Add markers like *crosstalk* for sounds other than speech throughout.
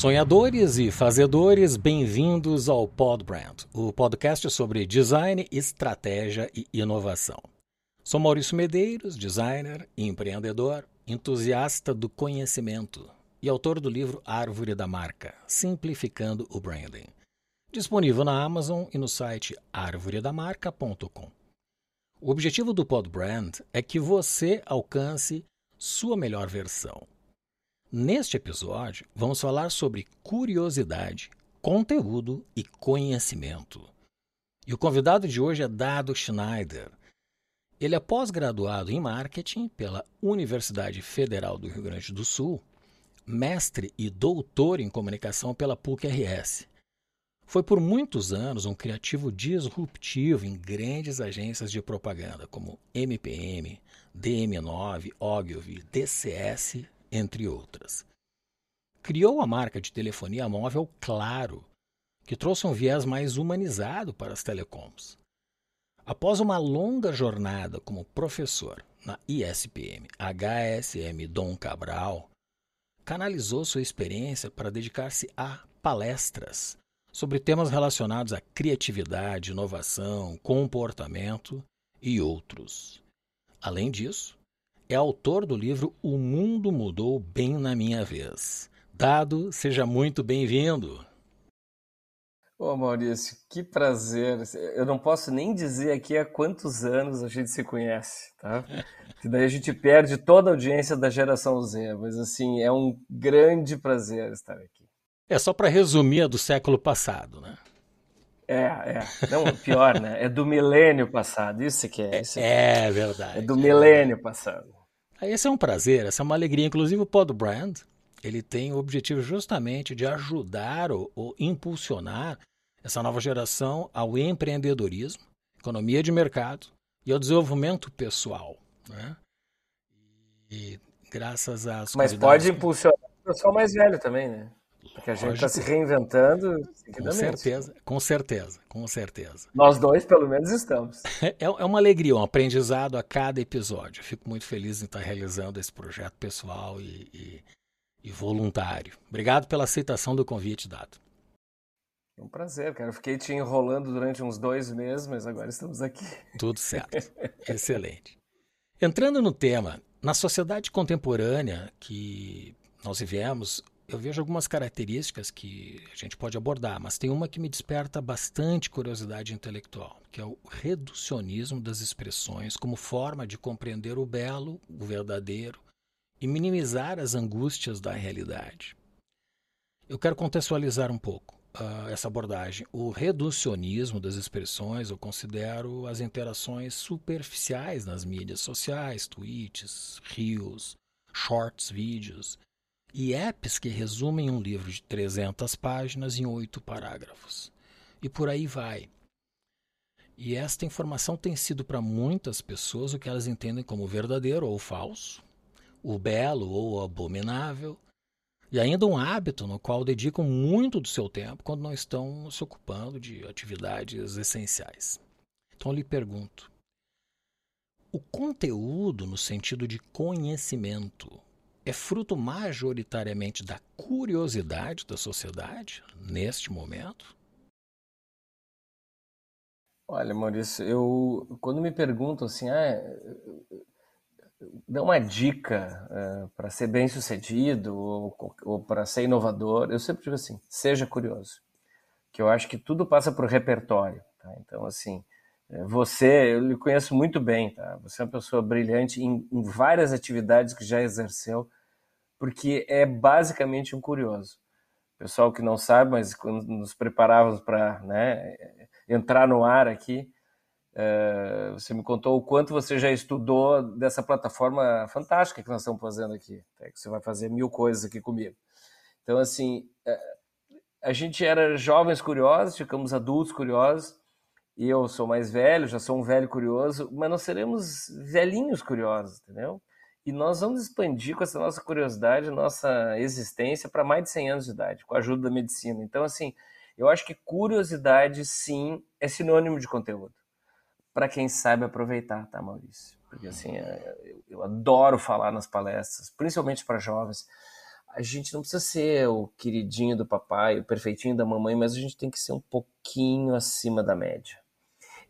Sonhadores e fazedores, bem-vindos ao Podbrand, o podcast sobre design, estratégia e inovação. Sou Maurício Medeiros, designer, empreendedor, entusiasta do conhecimento e autor do livro Árvore da Marca, Simplificando o Branding, disponível na Amazon e no site arvoredamarca.com. O objetivo do Podbrand é que você alcance sua melhor versão Neste episódio, vamos falar sobre curiosidade, conteúdo e conhecimento. E o convidado de hoje é Dado Schneider. Ele é pós-graduado em marketing pela Universidade Federal do Rio Grande do Sul, mestre e doutor em comunicação pela PUC-RS. Foi por muitos anos um criativo disruptivo em grandes agências de propaganda como MPM, DM9, Ogilvy, DCS entre outras. Criou a marca de telefonia móvel Claro, que trouxe um viés mais humanizado para as telecoms. Após uma longa jornada como professor na ISPM HSM Dom Cabral, canalizou sua experiência para dedicar-se a palestras sobre temas relacionados à criatividade, inovação, comportamento e outros. Além disso, é autor do livro O Mundo Mudou Bem na Minha Vez. Dado, seja muito bem-vindo. Ô Maurício, que prazer. Eu não posso nem dizer aqui há quantos anos a gente se conhece, tá? Que daí a gente perde toda a audiência da geração Z, mas assim, é um grande prazer estar aqui. É só para resumir a do século passado, né? É, é. Não, pior, né? É do milênio passado. Isso que é. Isso é, é verdade. É do milênio passado. Esse é um prazer, essa é uma alegria. Inclusive o Pod Brand, ele tem o objetivo justamente de ajudar ou, ou impulsionar essa nova geração ao empreendedorismo, economia de mercado e ao desenvolvimento pessoal. Né? E graças às Mas pode impulsionar o pessoal mais velho também, né? Porque a gente está se reinventando. Com certeza, com certeza, com certeza. Nós dois, pelo menos, estamos. *laughs* É, é uma alegria, um aprendizado a cada episódio. fico muito feliz em estar realizando esse projeto pessoal e, e, e voluntário. Obrigado pela aceitação do convite dado. É um prazer, cara. Eu fiquei te enrolando durante uns dois meses, mas agora estamos aqui. Tudo certo. *laughs* Excelente. Entrando no tema, na sociedade contemporânea que nós vivemos, eu vejo algumas características que a gente pode abordar, mas tem uma que me desperta bastante curiosidade intelectual, que é o reducionismo das expressões como forma de compreender o belo, o verdadeiro e minimizar as angústias da realidade. Eu quero contextualizar um pouco uh, essa abordagem. O reducionismo das expressões eu considero as interações superficiais nas mídias sociais, tweets, reels, shorts, vídeos e apps que resumem um livro de 300 páginas em oito parágrafos. E por aí vai. E esta informação tem sido para muitas pessoas o que elas entendem como verdadeiro ou falso, o belo ou abominável, e ainda um hábito no qual dedicam muito do seu tempo quando não estão se ocupando de atividades essenciais. Então eu lhe pergunto: o conteúdo, no sentido de conhecimento, é fruto majoritariamente da curiosidade da sociedade neste momento? Olha, Maurício, eu quando me perguntam assim, ah, dá uma dica uh, para ser bem sucedido ou, ou para ser inovador, eu sempre digo assim, seja curioso, que eu acho que tudo passa por repertório. Tá? Então, assim, você, eu lhe conheço muito bem, tá? Você é uma pessoa brilhante em, em várias atividades que já exerceu, porque é basicamente um curioso. Pessoal que não sabe, mas quando nos preparávamos para né, entrar no ar aqui, uh, você me contou o quanto você já estudou dessa plataforma fantástica que nós estamos fazendo aqui. É que você vai fazer mil coisas aqui comigo. Então, assim, uh, a gente era jovens curiosos, ficamos adultos curiosos, e eu sou mais velho, já sou um velho curioso, mas nós seremos velhinhos curiosos, entendeu? E nós vamos expandir com essa nossa curiosidade, nossa existência para mais de 100 anos de idade, com a ajuda da medicina. Então, assim, eu acho que curiosidade, sim, é sinônimo de conteúdo. Para quem sabe aproveitar, tá, Maurício? Porque, assim, é, eu, eu adoro falar nas palestras, principalmente para jovens. a gente não precisa ser o queridinho do papai, o perfeitinho da mamãe, mas a gente tem que ser um pouquinho acima da média.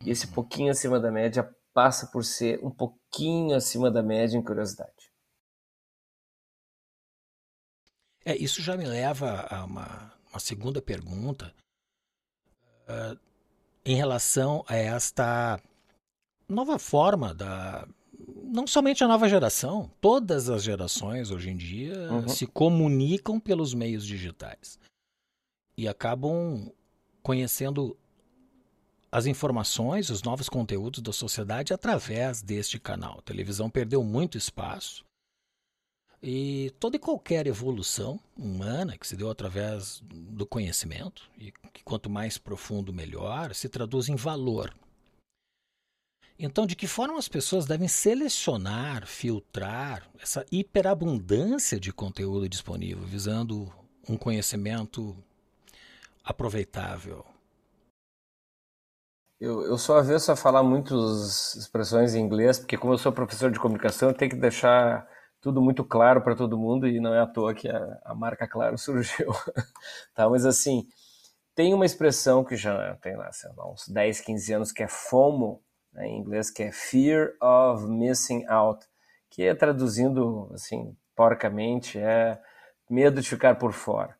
E esse pouquinho acima da média passa por ser um pouquinho acima da média em curiosidade. É, isso já me leva a uma, uma segunda pergunta uh, em relação a esta nova forma da, não somente a nova geração, todas as gerações hoje em dia uhum. se comunicam pelos meios digitais e acabam conhecendo as informações, os novos conteúdos da sociedade através deste canal. A televisão perdeu muito espaço e toda e qualquer evolução humana que se deu através do conhecimento, e que quanto mais profundo melhor, se traduz em valor então, de que forma as pessoas devem selecionar, filtrar essa hiperabundância de conteúdo disponível, visando um conhecimento aproveitável? Eu, eu sou avesso a falar muitas expressões em inglês, porque como eu sou professor de comunicação, eu tenho que deixar tudo muito claro para todo mundo e não é à toa que a, a marca Claro *laughs* surgiu. tá? Mas assim, tem uma expressão que já tem lá, lá uns 10, 15 anos que é FOMO, né, em inglês, que é Fear of Missing Out, que é traduzindo assim, porcamente, é medo de ficar por fora.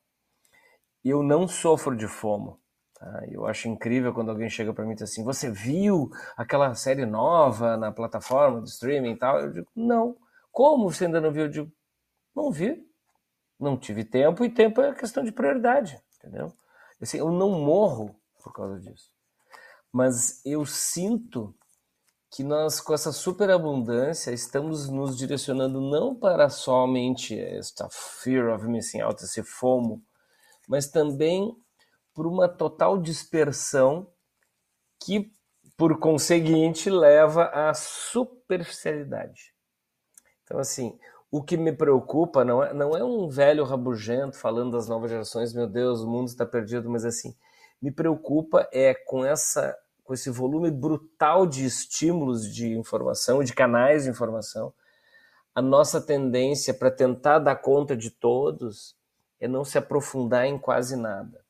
Eu não sofro de FOMO. Tá? Eu acho incrível quando alguém chega para mim e diz assim: Você viu aquela série nova na plataforma de streaming e tal? Eu digo: Não. Como você ainda não viu? Eu digo: Não vi. Não tive tempo e tempo é questão de prioridade, entendeu? Assim, eu não morro por causa disso. Mas eu sinto que nós, com essa superabundância, estamos nos direcionando não para somente esta fear of missing out, esse FOMO, mas também por uma total dispersão que, por conseguinte, leva à superficialidade. Então, assim, o que me preocupa não é, não é um velho rabugento falando das novas gerações, meu Deus, o mundo está perdido, mas assim, me preocupa é com essa com esse volume brutal de estímulos de informação, de canais de informação, a nossa tendência para tentar dar conta de todos é não se aprofundar em quase nada.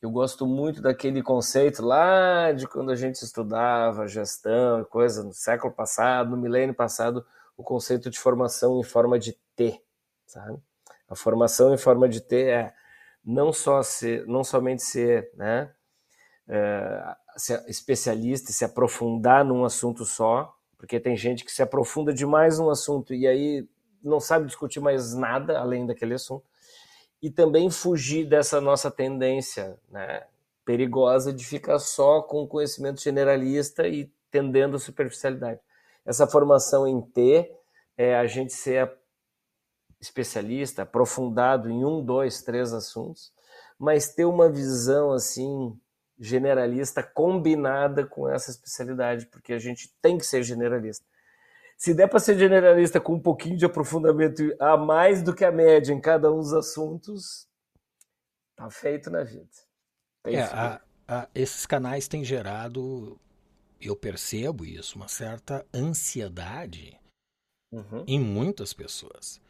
Eu gosto muito daquele conceito lá de quando a gente estudava gestão e coisa no século passado, no milênio passado, o conceito de formação em forma de T, sabe? A formação em forma de T é não só ser, não somente ser, né, é, ser especialista se aprofundar num assunto só, porque tem gente que se aprofunda demais num assunto e aí não sabe discutir mais nada além daquele assunto. E também fugir dessa nossa tendência né, perigosa de ficar só com conhecimento generalista e tendendo a superficialidade. Essa formação em T é a gente ser especialista, aprofundado em um, dois, três assuntos, mas ter uma visão assim generalista combinada com essa especialidade, porque a gente tem que ser generalista. Se der para ser generalista com um pouquinho de aprofundamento a mais do que a média em cada um dos assuntos, tá feito na vida. É, a, a, esses canais têm gerado, eu percebo isso, uma certa ansiedade uhum. em muitas pessoas.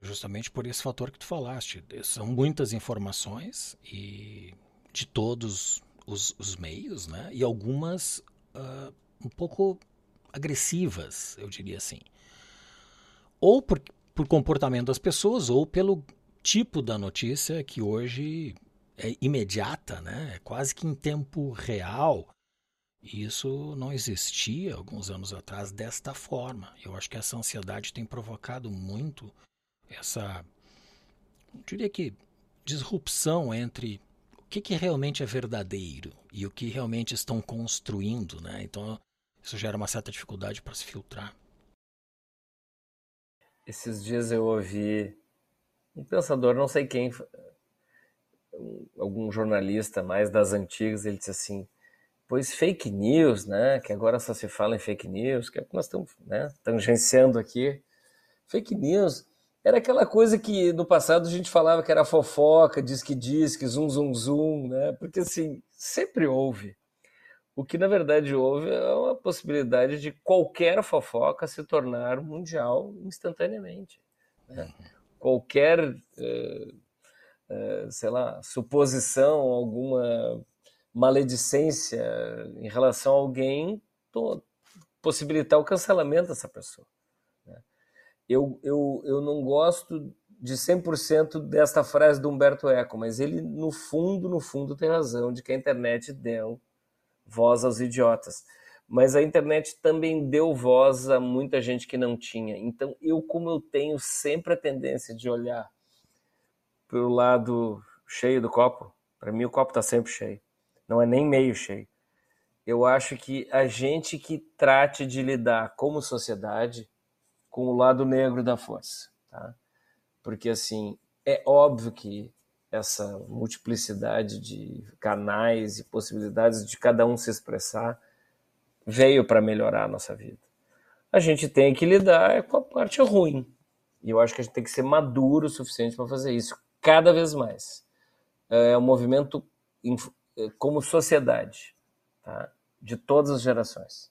Justamente por esse fator que tu falaste. São muitas informações e de todos os, os meios, né? E algumas uh, um pouco agressivas, eu diria assim. Ou por, por comportamento das pessoas, ou pelo tipo da notícia que hoje é imediata, né? É quase que em tempo real. E isso não existia alguns anos atrás desta forma. Eu acho que essa ansiedade tem provocado muito essa, eu diria que, disrupção entre que, que realmente é verdadeiro e o que realmente estão construindo, né? Então isso gera uma certa dificuldade para se filtrar. Esses dias eu ouvi um pensador, não sei quem, algum jornalista mais das antigas, ele disse assim: pois fake news, né? Que agora só se fala em fake news, que é o que nós estamos né, tangenciando aqui. Fake news era aquela coisa que no passado a gente falava que era fofoca, diz que diz, que zum zum zum, né? Porque assim, sempre houve. O que na verdade houve é uma possibilidade de qualquer fofoca se tornar mundial instantaneamente. Né? qualquer, uh, uh, sei lá, suposição, alguma maledicência em relação a alguém, tô, possibilitar o cancelamento dessa pessoa. Né? Eu, eu, eu não gosto de 100% desta frase do Humberto Eco, mas ele, no fundo, no fundo, tem razão de que a internet deu voz aos idiotas. Mas a internet também deu voz a muita gente que não tinha. Então, eu, como eu tenho sempre a tendência de olhar pelo lado cheio do copo, para mim o copo está sempre cheio, não é nem meio cheio. Eu acho que a gente que trate de lidar como sociedade com o lado negro da força, tá? Porque assim, é óbvio que essa multiplicidade de canais e possibilidades de cada um se expressar veio para melhorar a nossa vida. A gente tem que lidar com a parte ruim. E eu acho que a gente tem que ser maduro o suficiente para fazer isso cada vez mais. É um movimento é, como sociedade, tá? de todas as gerações.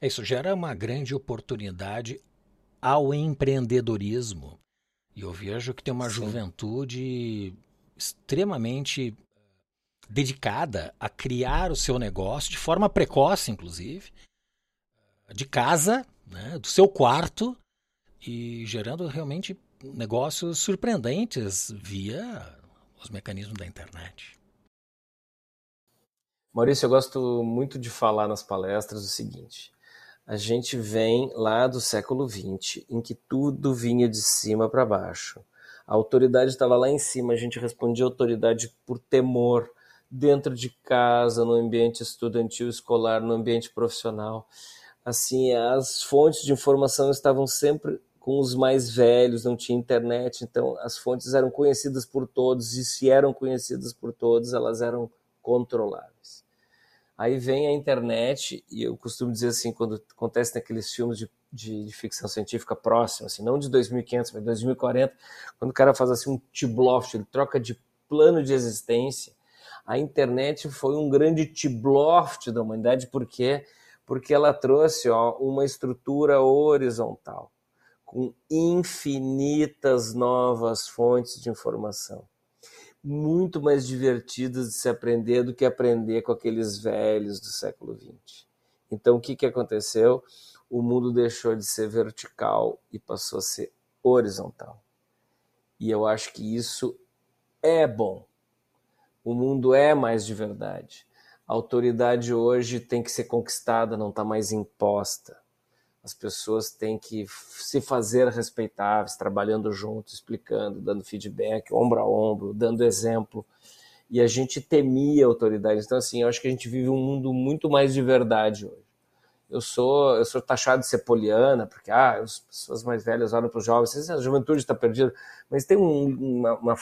Isso gera uma grande oportunidade ao empreendedorismo e eu vejo que tem uma Sim. juventude extremamente dedicada a criar o seu negócio de forma precoce, inclusive, de casa, né, do seu quarto e gerando realmente negócios surpreendentes via os mecanismos da internet. Maurício, eu gosto muito de falar nas palestras o seguinte: a gente vem lá do século XX, em que tudo vinha de cima para baixo. A autoridade estava lá em cima, a gente respondia autoridade por temor, dentro de casa, no ambiente estudantil, escolar, no ambiente profissional. Assim, as fontes de informação estavam sempre com os mais velhos, não tinha internet, então as fontes eram conhecidas por todos, e se eram conhecidas por todos, elas eram controláveis. Aí vem a internet, e eu costumo dizer assim, quando acontece naqueles filmes de, de, de ficção científica próxima, assim, não de 2500, mas 2040, quando o cara faz assim um T-Bloft, ele troca de plano de existência, a internet foi um grande T-Bloft da humanidade, por quê? Porque ela trouxe ó, uma estrutura horizontal, com infinitas novas fontes de informação muito mais divertidas de se aprender do que aprender com aqueles velhos do século XX. Então, o que, que aconteceu? O mundo deixou de ser vertical e passou a ser horizontal. E eu acho que isso é bom. O mundo é mais de verdade. A autoridade hoje tem que ser conquistada, não está mais imposta. As pessoas têm que se fazer respeitáveis, trabalhando junto, explicando, dando feedback, ombro a ombro, dando exemplo. E a gente temia autoridade. Então, assim, eu acho que a gente vive um mundo muito mais de verdade hoje. Eu sou, eu sou taxado de ser poliana, porque ah, as pessoas mais velhas olham para os jovens, a juventude está perdida. Mas tem um, uma, uma,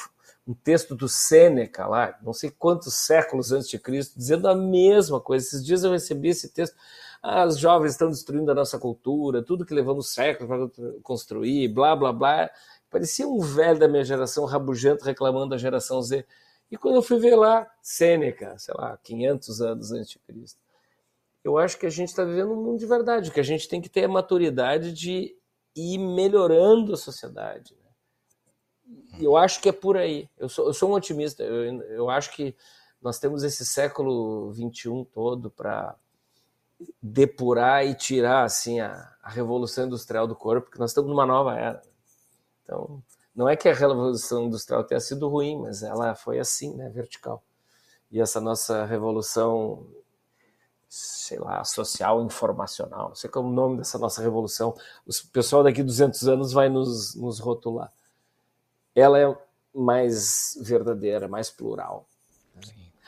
um texto do Sêneca lá, não sei quantos séculos antes de Cristo, dizendo a mesma coisa. Esses dias eu recebi esse texto as jovens estão destruindo a nossa cultura, tudo que levamos séculos para construir, blá, blá, blá. Parecia um velho da minha geração rabugento reclamando da geração Z. E quando eu fui ver lá, Sêneca, sei lá, 500 anos antes de Cristo, eu acho que a gente está vivendo um mundo de verdade, que a gente tem que ter a maturidade de ir melhorando a sociedade. Né? Eu acho que é por aí. Eu sou, eu sou um otimista. Eu, eu acho que nós temos esse século XXI todo para depurar e tirar assim a, a, revolução industrial do corpo, porque nós estamos numa nova era. Então, não é que a revolução industrial tenha sido ruim, mas ela foi assim, né, vertical. E essa nossa revolução, sei lá, social informacional, não sei qual é o nome dessa nossa revolução, o pessoal daqui 200 anos vai nos, nos rotular. Ela é mais verdadeira, mais plural.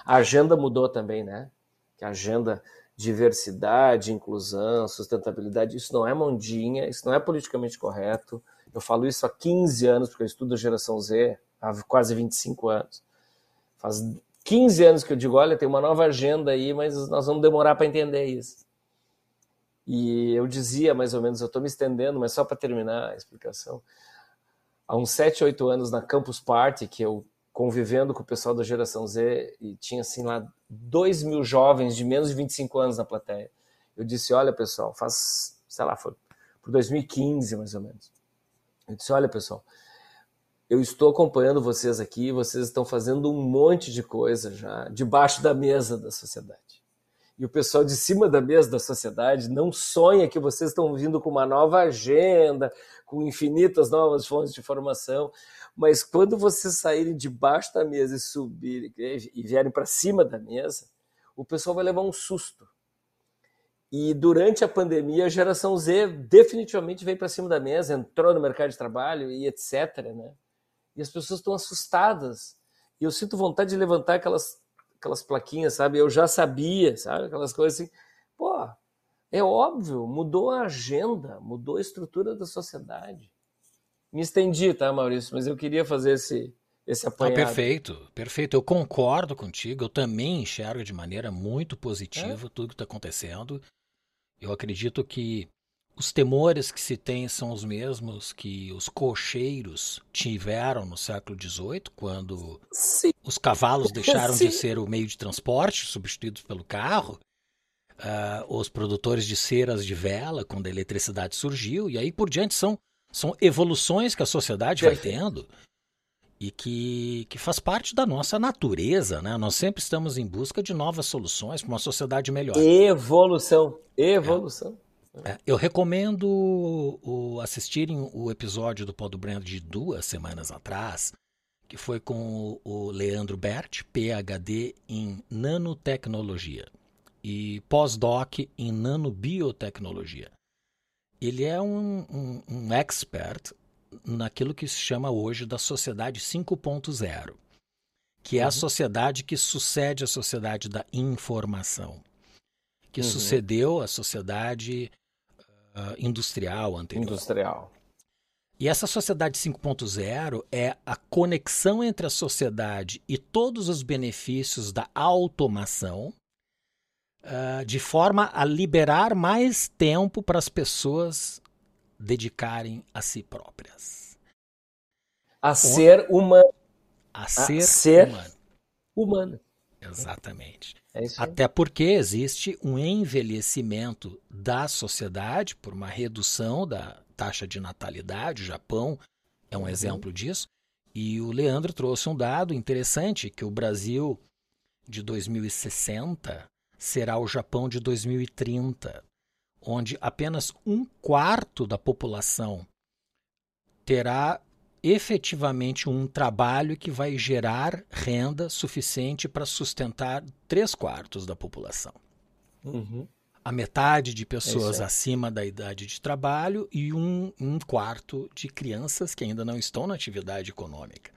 A agenda mudou também, né? Que a agenda diversidade, inclusão, sustentabilidade, isso não é mondinha, isso não é politicamente correto. Eu falo isso há 15 anos, porque eu estudo a geração Z há quase 25 anos. Faz 15 anos que eu digo, olha, tem uma nova agenda aí, mas nós vamos demorar para entender isso. E eu dizia, mais ou menos, eu estou me estendendo, mas só para terminar a explicação. Há uns 7, 8 anos na Campus Party, que eu convivendo com o pessoal da geração Z e tinha assim lá 2 mil jovens de menos de 25 anos na plateia. Eu disse: Olha, pessoal, faz, sei lá, foi por 2015 mais ou menos. Eu disse: olha, pessoal, eu estou acompanhando vocês aqui, vocês estão fazendo um monte de coisa já debaixo da mesa da sociedade. E o pessoal de cima da mesa da sociedade não sonha que vocês estão vindo com uma nova agenda, com infinitas novas fontes de informação, mas quando vocês saírem debaixo da mesa e subirem e vierem para cima da mesa, o pessoal vai levar um susto. E durante a pandemia, a geração Z definitivamente veio para cima da mesa, entrou no mercado de trabalho e etc. Né? E as pessoas estão assustadas. E eu sinto vontade de levantar aquelas, aquelas plaquinhas, sabe? Eu já sabia, sabe? Aquelas coisas assim. Pô, é óbvio, mudou a agenda, mudou a estrutura da sociedade. Me estendi, tá, Maurício? Mas eu queria fazer esse, esse apanhado. Não, perfeito, perfeito. Eu concordo contigo. Eu também enxergo de maneira muito positiva é? tudo que está acontecendo. Eu acredito que os temores que se tem são os mesmos que os cocheiros tiveram no século XVIII, quando Sim. os cavalos deixaram *laughs* Sim. de ser o meio de transporte, substituídos pelo carro. Uh, os produtores de ceras de vela, quando a eletricidade surgiu, e aí por diante são, são evoluções que a sociedade vai tendo e que, que faz parte da nossa natureza, né? Nós sempre estamos em busca de novas soluções para uma sociedade melhor. Evolução, evolução. É. É, eu recomendo o, assistirem o episódio do Pó do Brand de duas semanas atrás, que foi com o Leandro Bert, PhD em nanotecnologia e pós-doc em nanobiotecnologia. Ele é um, um, um expert naquilo que se chama hoje da sociedade 5.0, que é uhum. a sociedade que sucede à sociedade da informação, que uhum. sucedeu à sociedade uh, industrial anterior. Industrial. E essa sociedade 5.0 é a conexão entre a sociedade e todos os benefícios da automação, uh, de forma a liberar mais tempo para as pessoas dedicarem a si próprias. A ser humano. A, a ser, ser humano. humano. Exatamente. É Até porque existe um envelhecimento da sociedade por uma redução da taxa de natalidade. O Japão é um uhum. exemplo disso. E o Leandro trouxe um dado interessante que o Brasil de 2060 será o Japão de 2030 onde apenas um quarto da população terá efetivamente um trabalho que vai gerar renda suficiente para sustentar três quartos da população. Uhum. A metade de pessoas é acima da idade de trabalho e um, um, quarto de crianças que ainda não estão na atividade econômica.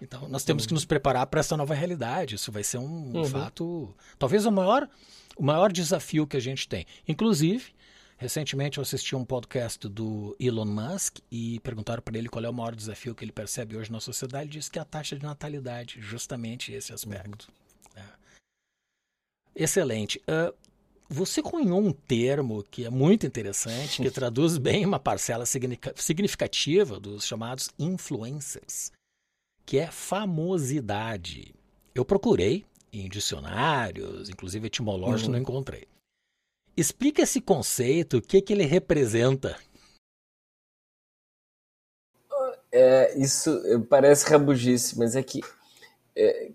Então, nós temos uhum. que nos preparar para essa nova realidade. Isso vai ser um uhum. fato, talvez o maior, o maior desafio que a gente tem. Inclusive, Recentemente eu assisti um podcast do Elon Musk e perguntaram para ele qual é o maior desafio que ele percebe hoje na sociedade. Ele disse que é a taxa de natalidade, justamente esse aspecto. Uhum. É. Excelente. Uh, você cunhou um termo que é muito interessante, que *laughs* traduz bem uma parcela significativa dos chamados influencers, que é famosidade. Eu procurei em dicionários, inclusive etimológicos, uhum. não encontrei. Explica esse conceito, o que, que ele representa. É, isso parece rabugice, mas é que é,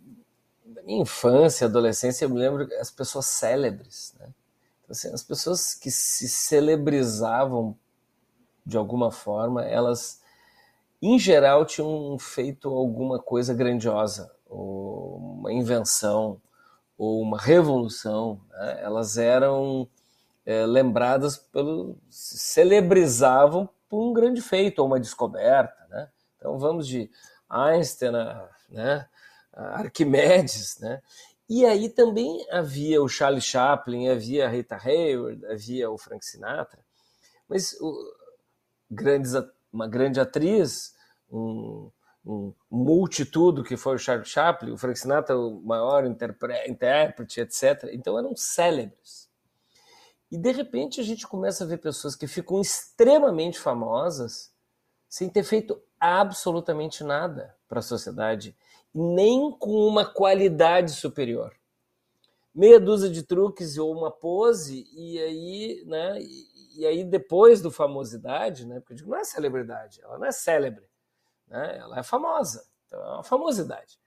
na minha infância, adolescência, eu me lembro as pessoas célebres, né? Então, assim, as pessoas que se celebrizavam de alguma forma, elas, em geral, tinham feito alguma coisa grandiosa, ou uma invenção, ou uma revolução. Né? Elas eram é, lembradas pelo celebrizavam por um grande feito ou uma descoberta, né? Então vamos de Einstein, a, né, a Arquimedes, né? E aí também havia o Charlie Chaplin, havia a Rita Hayworth, havia o Frank Sinatra, mas o, grandes, uma grande atriz, um, um multitudo que foi o Charlie Chaplin, o Frank Sinatra, o maior intérprete, etc. Então eram célebres. E de repente a gente começa a ver pessoas que ficam extremamente famosas sem ter feito absolutamente nada para a sociedade, nem com uma qualidade superior. Meia dúzia de truques ou uma pose, e aí, né? E, e aí depois do famosidade, né? Porque eu digo, não é celebridade, ela não é célebre, né? Ela é famosa, então é uma famosidade.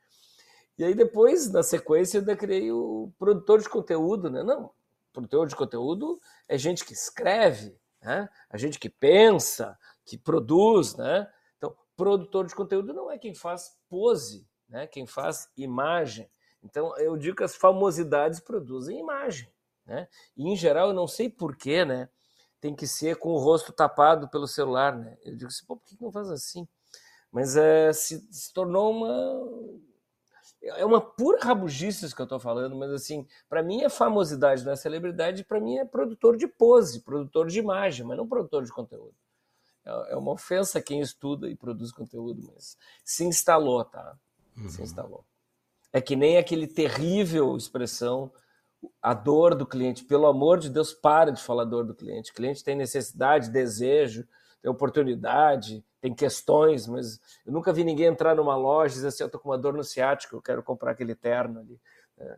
E aí depois, na sequência, eu ainda criei o produtor de conteúdo, né? Não, produtor de conteúdo é gente que escreve, né? A gente que pensa, que produz, né? Então, produtor de conteúdo não é quem faz pose, né? Quem faz imagem. Então, eu digo que as famosidades produzem imagem, né? E em geral, eu não sei porquê, né? Tem que ser com o rosto tapado pelo celular, né? Eu digo assim, por que não faz assim? Mas é, se, se tornou uma é uma pura rabugice isso que eu estou falando, mas assim, para mim é famosidade, não é celebridade, para mim é produtor de pose, produtor de imagem, mas não produtor de conteúdo. É, é uma ofensa quem estuda e produz conteúdo, mas se instalou, tá? Uhum. Se instalou. É que nem aquele terrível expressão, a dor do cliente. Pelo amor de Deus, para de falar dor do cliente. O cliente tem necessidade, desejo, tem oportunidade, tem questões, mas eu nunca vi ninguém entrar numa loja e dizer assim, eu tô com uma dor no ciático, eu quero comprar aquele terno ali, né?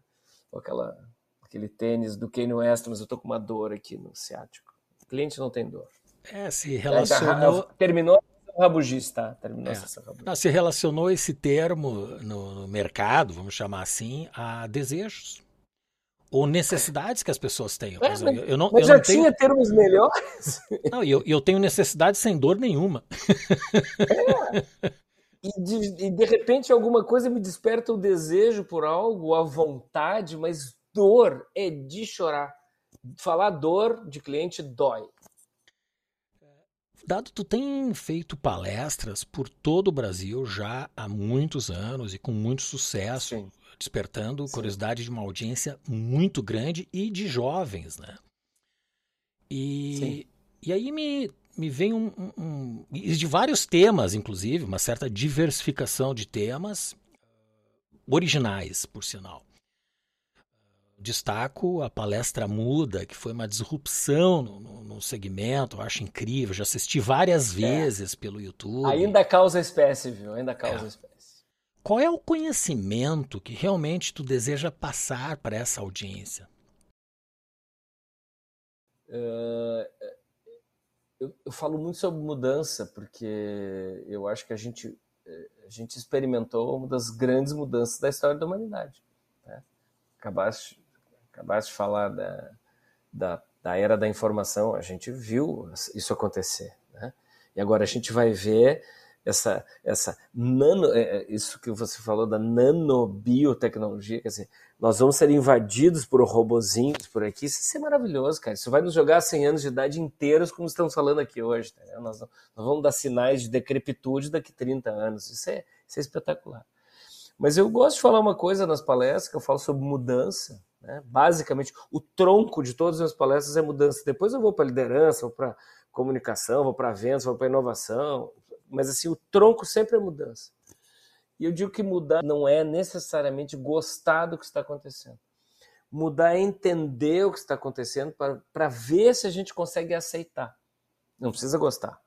ou aquela, aquele tênis do Kanye West, mas eu tô com uma dor aqui no ciático. O cliente não tem dor. É, se relacionou... Terminou rabugice, tá? Terminou é. essa Não, se relacionou esse termo no mercado, vamos chamar assim, a desejos ou necessidades que as pessoas tenham. É, mas, eu não, mas eu já não tinha tenho... termos melhores. *laughs* Não, eu, eu tenho necessidade sem dor nenhuma. É. E de, e de repente alguma coisa me desperta o desejo por algo, a vontade, mas dor é de chorar. Falar dor de cliente dói. Dado, tu tem feito palestras por todo o Brasil já há muitos anos e com muito sucesso. Sim despertando Sim. curiosidade de uma audiência muito grande e de jovens, né? E, e aí me, me vem um, um, um, de vários temas, inclusive, uma certa diversificação de temas originais, por sinal. Destaco a palestra muda, que foi uma disrupção no, no, no segmento, eu acho incrível. Já assisti várias é. vezes é. pelo YouTube. Ainda causa espécie, viu? Ainda causa é. espécie. Qual é o conhecimento que realmente tu deseja passar para essa audiência? Uh, eu, eu, falo muito sobre mudança porque eu acho que a gente a gente experimentou uma das grandes mudanças da história da humanidade. Né? Acabaste, acabaste de falar da, da, da, era da informação, a gente viu isso acontecer. Né? E agora a gente vai ver essa, essa nano, é, é, isso que você falou da nanobiotecnologia, quer dizer, nós vamos ser invadidos por robozinhos por aqui, isso é maravilhoso, cara. Isso vai nos jogar 100 anos de idade inteiros, como estamos falando aqui hoje. Tá? Nós, nós, vamos dar sinais de decrepitude daqui a 30 anos. Isso é, isso é espetacular. Mas eu gosto de falar uma coisa nas palestras, que eu falo sobre mudança. Né? Basicamente, o tronco de todas as palestras é mudança. Depois eu vou para liderança, vou para comunicação, vou para vendas, vou para inovação, mas assim, o tronco sempre é mudança. E eu digo que mudar não é necessariamente gostar do que está acontecendo. Mudar é entender o que está acontecendo para ver se a gente consegue aceitar. Não precisa gostar.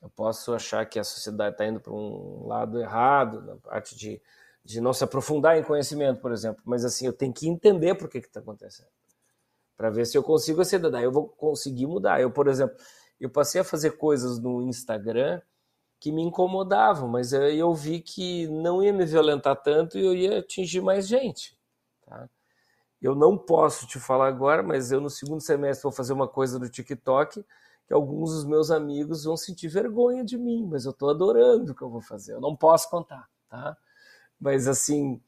Eu posso achar que a sociedade está indo para um lado errado, na parte de, de não se aprofundar em conhecimento, por exemplo. Mas assim, eu tenho que entender por que está acontecendo. Para ver se eu consigo aceitar. Daí eu vou conseguir mudar. Eu, por exemplo, eu passei a fazer coisas no Instagram que me incomodavam, mas eu vi que não ia me violentar tanto e eu ia atingir mais gente. Tá? Eu não posso te falar agora, mas eu no segundo semestre vou fazer uma coisa no TikTok que alguns dos meus amigos vão sentir vergonha de mim, mas eu estou adorando o que eu vou fazer. Eu não posso contar, tá? Mas assim,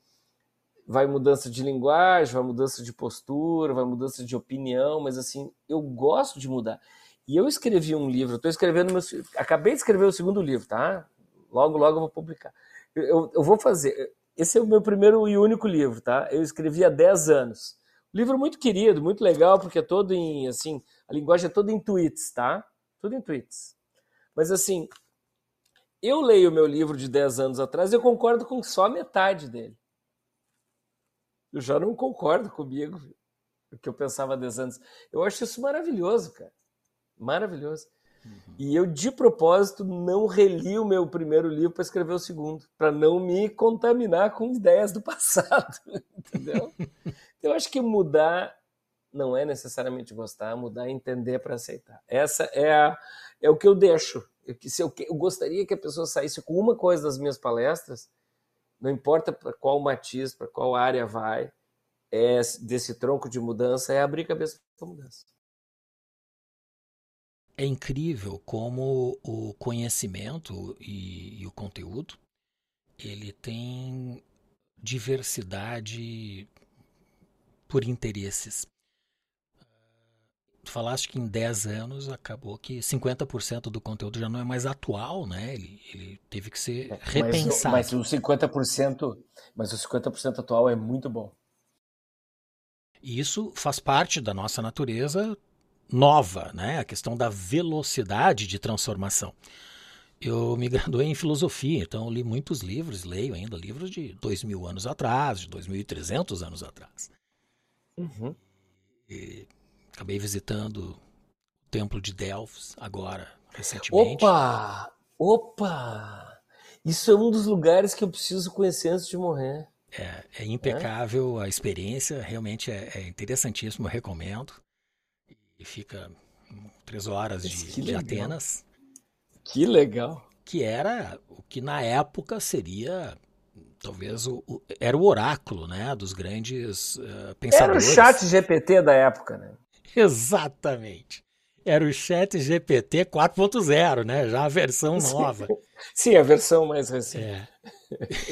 vai mudança de linguagem, vai mudança de postura, vai mudança de opinião, mas assim, eu gosto de mudar. E eu escrevi um livro, estou escrevendo meu. Acabei de escrever o segundo livro, tá? Logo, logo eu vou publicar. Eu, eu, eu, vou fazer. Esse é o meu primeiro e único livro, tá? Eu escrevi há 10 anos. Livro muito querido, muito legal, porque é todo em. assim, A linguagem é toda em tweets, tá? Tudo em tweets. Mas assim, eu leio o meu livro de 10 anos atrás e eu concordo com só metade dele. Eu já não concordo comigo, o que eu pensava há 10 anos. Eu acho isso maravilhoso, cara. Maravilhoso. Uhum. E eu, de propósito, não reli o meu primeiro livro para escrever o segundo, para não me contaminar com ideias do *laughs* passado, entendeu? eu acho que mudar não é necessariamente gostar, mudar é entender para aceitar. Essa é, a, é o que eu deixo. Eu, se eu, eu gostaria que a pessoa saísse com uma coisa das minhas palestras, não importa para qual matiz, para qual área vai, é desse tronco de mudança, é abrir cabeça para mudança. É incrível como o conhecimento e, e o conteúdo ele tem diversidade por interesses. Tu falaste que em 10 anos acabou que 50% do conteúdo já não é mais atual, né? Ele, ele teve que ser repensado. Mas, mas o 50%, mas o 50% atual é muito bom. E isso faz parte da nossa natureza nova, né? A questão da velocidade de transformação. Eu me *laughs* graduei em filosofia, então li muitos livros, leio ainda livros de dois mil anos atrás, de 2.300 anos atrás. Uhum. E acabei visitando o Templo de Delfos agora, recentemente. Opa! Opa! Isso é um dos lugares que eu preciso conhecer antes de morrer. É, é impecável é? a experiência, realmente é, é, interessantíssimo, eu recomendo. E fica três horas de, de Atenas. Que legal. Que era o que na época seria talvez o, o, era o oráculo, né, dos grandes uh, pensadores. Era o chat GPT da época, né? *laughs* Exatamente. Era o chat GPT 4.0, né? Já a versão nova. *laughs* Sim, a versão mais recente. É.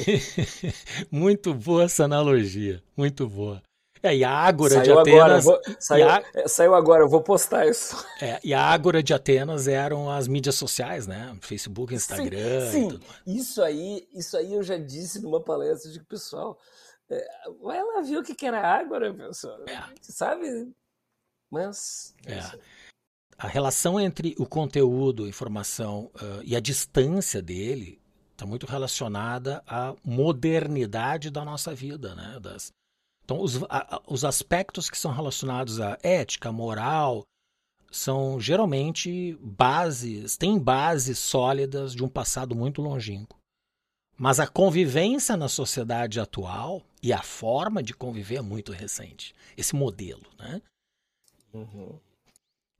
*laughs* muito boa essa analogia, muito boa. É, e a Ágora saiu de Atenas. Agora, vou, saiu, a, é, saiu, agora, eu vou postar isso. *laughs* É, e a Ágora de Atenas eram as mídias sociais, né? Facebook, Instagram. Sim, sim. isso aí, isso aí eu já disse numa palestra de pessoal. É, vai lá ver o que era Ágora, pessoal. É. Sabe? Mas. É. A relação entre o conteúdo, a informação uh, e a distância dele está muito relacionada à modernidade da nossa vida, né? Das, então, os, a, os aspectos que são relacionados à ética, moral, são geralmente bases, têm bases sólidas de um passado muito longínquo. Mas a convivência na sociedade atual e a forma de conviver é muito recente. Esse modelo, né? Uhum.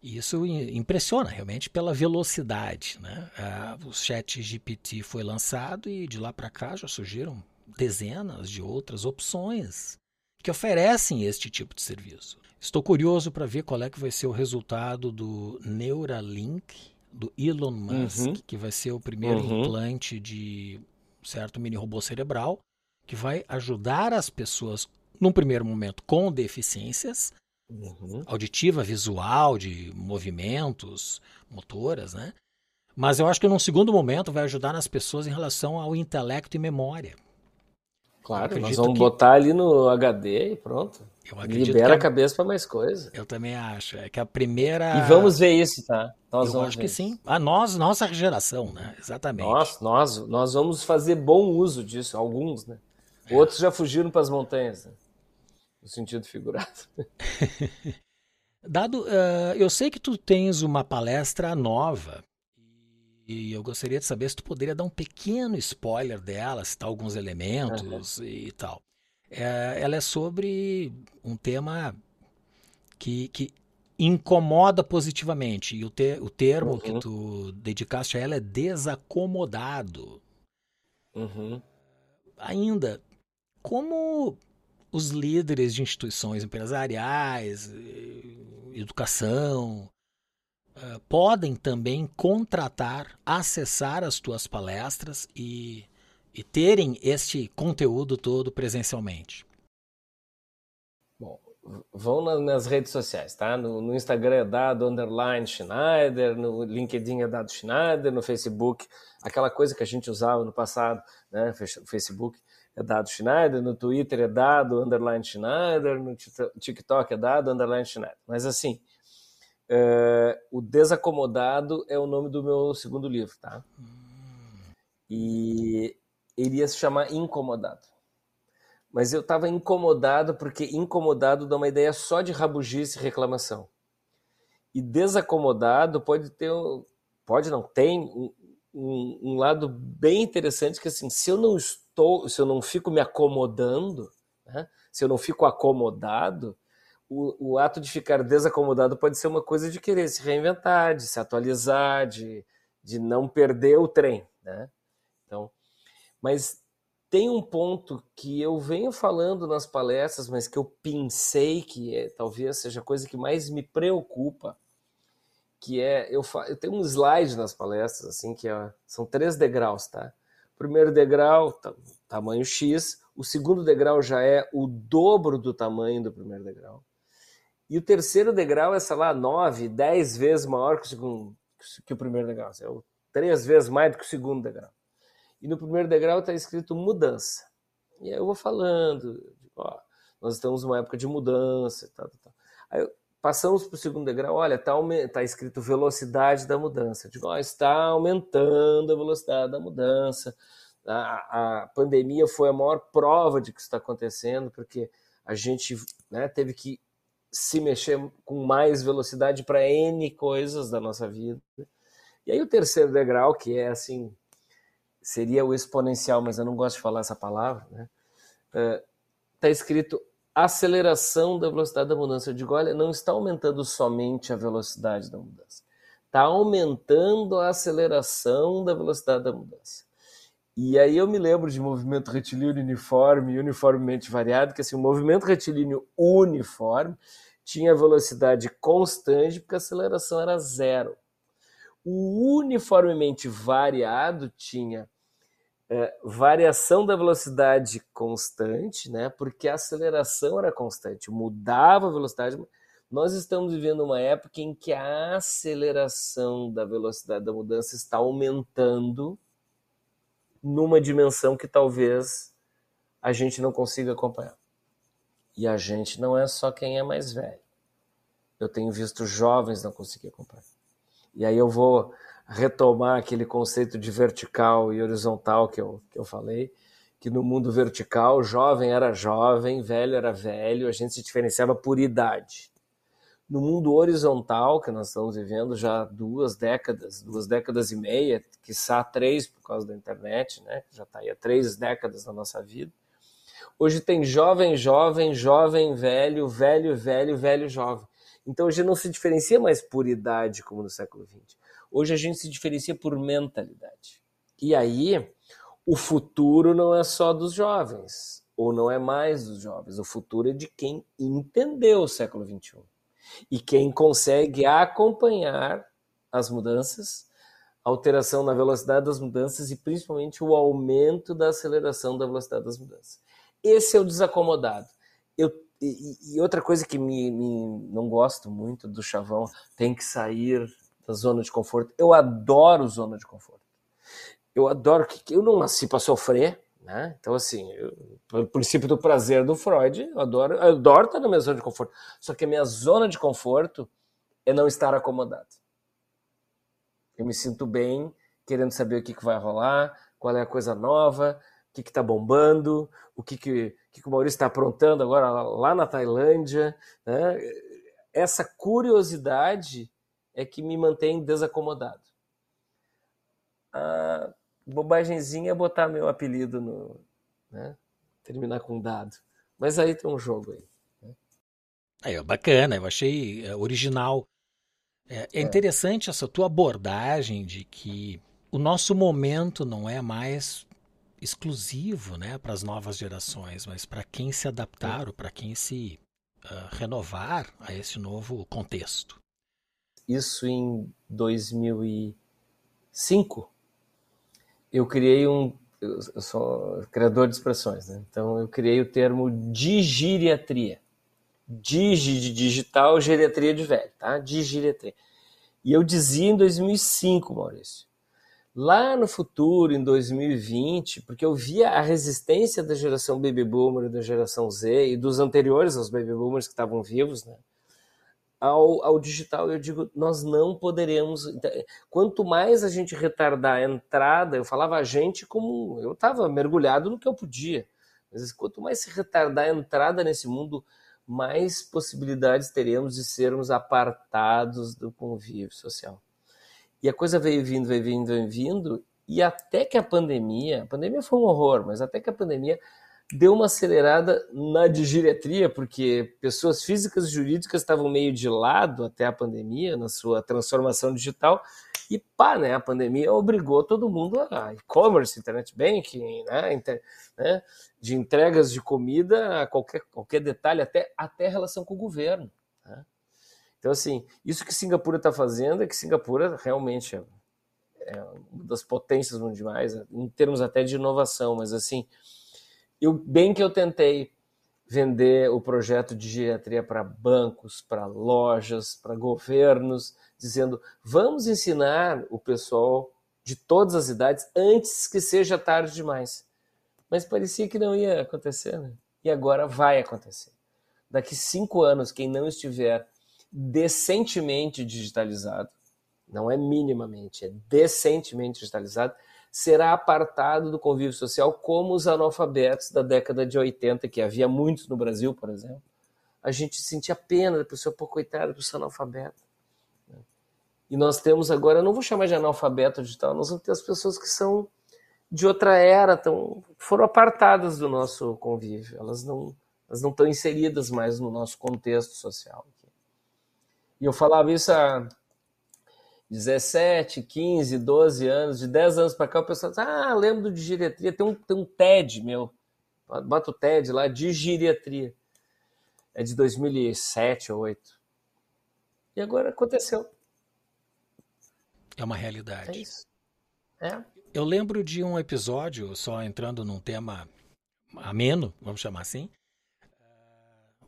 Isso impressiona realmente pela velocidade. Né? Ah, o Chat GPT foi lançado e de lá para cá já surgiram dezenas de outras opções que oferecem este tipo de serviço. Estou curioso para ver qual é que vai ser o resultado do Neuralink do Elon Musk, uhum. que vai ser o primeiro uhum. implante de certo mini robô cerebral que vai ajudar as pessoas num primeiro momento com deficiências uhum. auditiva, visual, de movimentos, motoras, né? Mas eu acho que num segundo momento vai ajudar nas pessoas em relação ao intelecto e memória. Claro, nós vamos que... botar ali no HD e pronto. Libera a... a cabeça para mais coisa. Eu também acho. É que a primeira. E vamos ver isso, tá? Nós eu acho que sim. A nós, nossa geração, né? Exatamente. Nós, nós, nós vamos fazer bom uso disso, alguns, né? É. Outros já fugiram para as montanhas. Né? no sentido figurado. *laughs* Dado, uh, eu sei que tu tens uma palestra nova e eu gostaria de saber se tu poderia dar um pequeno spoiler dela, citar alguns elementos uhum. e tal. É, ela é sobre um tema que, que incomoda positivamente e o, te, o termo uhum. que tu dedicaste a ela é desacomodado. Uhum. Ainda, como os líderes de instituições empresariais, eh, educação, eh, podem também contratar, acessar as tuas palestras e, e terem este conteúdo todo presencialmente? Bom, vão nas redes sociais, tá? No, no, Instagram é dado underline Schneider, no LinkedIn é dado Schneider, no Facebook, aquela coisa que a gente usava no passado, né? Facebook é dado Schneider, no Twitter é dado underline Schneider, no TikTok é dado underline Schneider. Mas assim, é, o Desacomodado é o nome do meu segundo livro, tá? E ele ia se chamar Incomodado. Mas eu estava incomodado porque incomodado dá uma ideia só de rabugice e reclamação. E desacomodado pode ter, pode não, tem um, um, um lado bem interessante que assim, se eu não estou se eu não fico me acomodando, né? se eu não fico acomodado, o, o, ato de ficar desacomodado pode ser uma coisa de querer se reinventar, de se atualizar, de, de não perder o trem, né? Então, mas tem um ponto que eu venho falando nas palestras, mas que eu pensei que é, talvez seja a coisa que mais me preocupa, que é eu, eu tenho um slide nas palestras assim que é, são três degraus, tá? Primeiro degrau, tamanho X, o segundo degrau já é o dobro do tamanho do primeiro degrau. E o terceiro degrau é, sei lá, nove, dez vezes maior que o, segundo, que o primeiro degrau. É três vezes mais do que o segundo degrau. E no primeiro degrau está escrito mudança. E aí eu vou falando, ó, nós estamos numa época de mudança. Tal, tal. Aí passamos para o segundo degrau, olha, está tá escrito velocidade da mudança. Eu digo, ó, está aumentando a velocidade da mudança. A, a pandemia foi a maior prova de que isso está acontecendo, porque a gente né, teve que se mexer com mais velocidade para N coisas da nossa vida. E aí o terceiro degrau, que é assim, seria o exponencial, mas eu não gosto de falar essa palavra, né? Está é, escrito aceleração da velocidade da mudança. Eu digo, olha, não está aumentando somente a velocidade da mudança, está aumentando a aceleração da velocidade da mudança. E aí eu me lembro de movimento retilíneo uniforme e uniformemente variado, que assim, o movimento retilíneo uniforme tinha velocidade constante porque a aceleração era zero. O uniformemente variado tinha é, variação da velocidade constante, né? Porque a aceleração era constante, mudava a velocidade. Nós estamos vivendo uma época em que a aceleração da velocidade da mudança está aumentando numa dimensão que talvez a gente não consiga acompanhar. E a gente não é só quem é mais velho. Eu tenho visto jovens não conseguir acompanhar. E aí eu vou retomar aquele conceito de vertical e horizontal que eu, que eu falei, que no mundo vertical, jovem era jovem, velho era velho, a gente se diferenciava por idade. No mundo horizontal, que nós estamos vivendo já duas décadas, duas décadas e meia, quiçá três por causa da internet, né? já está aí há três décadas na nossa vida. Hoje tem jovem, jovem, jovem, velho, velho, velho, velho, jovem. Então hoje não se diferencia mais por idade como no século XX. Hoje a gente se diferencia por mentalidade. E aí o futuro não é só dos jovens, ou não é mais dos jovens. O futuro é de quem entendeu o século XXI e quem consegue acompanhar as mudanças, alteração na velocidade das mudanças e principalmente o aumento da aceleração da velocidade das mudanças. Esse é o desacomodado. Eu, e, e outra coisa que me, me, não gosto muito do chavão, tem que sair da zona de conforto. Eu adoro zona de conforto. Eu adoro que eu não nasci para sofrer, né? Então, assim, pelo princípio do prazer do Freud, eu adoro, eu adoro estar na minha zona de conforto. Só que a minha zona de conforto é não estar acomodado. Eu me sinto bem, querendo saber o que, que vai rolar, qual é a coisa nova, o que está bombando, o que, que, que, que o Maurício está aprontando agora lá na Tailândia. Né? Essa curiosidade é que me mantém desacomodado. A bobagemzinha é botar meu apelido no. Né? Terminar com dado. Mas aí tem um jogo aí. Né? Aí, bacana, eu achei é, original. É, é, é interessante essa tua abordagem de que o nosso momento não é mais exclusivo né, para as novas gerações, mas para quem se adaptar ou para quem se uh, renovar a esse novo contexto. Isso em 2005, eu criei um. Eu sou criador de expressões, né? então eu criei o termo digiriatria. Digi de digital, geriatria de velho, tá? Digiriatria. E eu dizia em 2005, Maurício, lá no futuro, em 2020, porque eu via a resistência da geração baby boomer, da geração Z e dos anteriores aos baby boomers que estavam vivos, né? Ao, ao digital, eu digo, nós não poderemos. Quanto mais a gente retardar a entrada, eu falava a gente como. Eu estava mergulhado no que eu podia. Mas quanto mais se retardar a entrada nesse mundo, mais possibilidades teremos de sermos apartados do convívio social. E a coisa veio vindo, veio vindo, veio vindo, e até que a pandemia, a pandemia foi um horror, mas até que a pandemia deu uma acelerada na digeriatria, porque pessoas físicas e jurídicas estavam meio de lado até a pandemia, na sua transformação digital, e pá, né, a pandemia obrigou todo mundo a e-commerce, internet banking, né, inter, né, de entregas de comida a qualquer, qualquer detalhe, até, até relação com o governo. Né? Então, assim, isso que Singapura está fazendo é que Singapura realmente é, é uma das potências mundiais, em termos até de inovação, mas assim, eu, bem que eu tentei vender o projeto de geriatria para bancos, para lojas, para governos, dizendo vamos ensinar o pessoal de todas as idades antes que seja tarde demais. Mas parecia que não ia acontecer, né? E agora vai acontecer. Daqui cinco anos, quem não estiver decentemente digitalizado, não é minimamente, é decentemente digitalizado, será apartado do convívio social como os analfabetos da década de 80, que havia muitos no Brasil, por exemplo. A gente sentia pena da pessoa, pô, coitada, pessoa analfabeta. E nós temos agora, não vou chamar de analfabeto digital, nós vamos ter as pessoas que são de outra era, tão, foram apartadas do nosso convívio, elas não, elas não estão inseridas mais no nosso contexto social. E eu falava isso há 17, 15, 12 anos, de 10 anos para cá, o pessoal diz, ah, lembro do geriatria, tem um, tem um TED meu, bota o TED lá, de geriatria. É de 2007 ou 2008. E agora aconteceu. É uma realidade. É isso. É. Eu lembro de um episódio, só entrando num tema ameno, vamos chamar assim,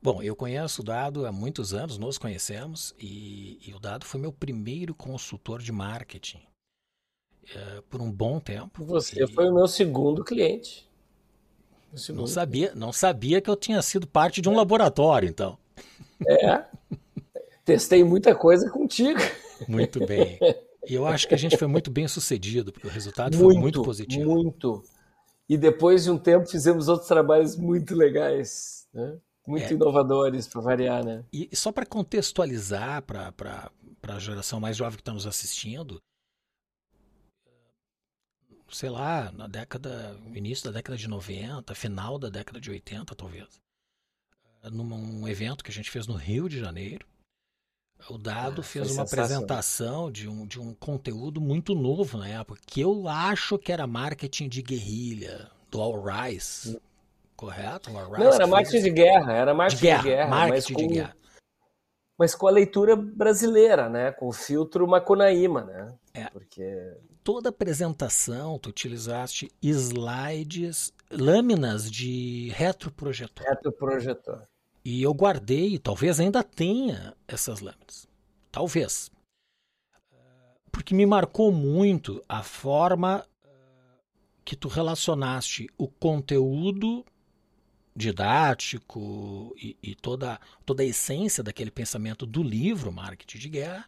Bom, eu conheço o Dado há muitos anos, nos conhecemos, e, e o Dado foi meu primeiro consultor de marketing é, por um bom tempo. Você e... foi o meu segundo cliente. Segundo não sabia, não sabia que eu tinha sido parte de um é. laboratório, então. É. Testei muita coisa contigo. Muito bem. E eu acho que a gente foi muito bem sucedido, porque o resultado muito, foi muito positivo. Muito. E depois de um tempo fizemos outros trabalhos muito legais. Né? Muito é. inovadores, para variar, né? E só para contextualizar para a geração mais jovem que está nos assistindo, sei lá, na década, início da década de 90, final da década de 80, talvez, num evento que a gente fez no Rio de Janeiro, o Dado ah, fez uma apresentação de um, de um conteúdo muito novo na época, que eu acho que era marketing de guerrilha, do All Rise. Hum correto? Não, era marketing de guerra, era marketing de guerra, de guerra marketing mas com, de guerra. Mas com a leitura brasileira, né? Com o filtro Macunaíma, né? É. Porque toda apresentação tu utilizaste slides, lâminas de retroprojetor. Retroprojetor. E eu guardei, talvez ainda tenha essas lâminas. Talvez. Porque me marcou muito a forma que tu relacionaste o conteúdo didático e, e, toda, toda a essência daquele pensamento do livro Marketing de Guerra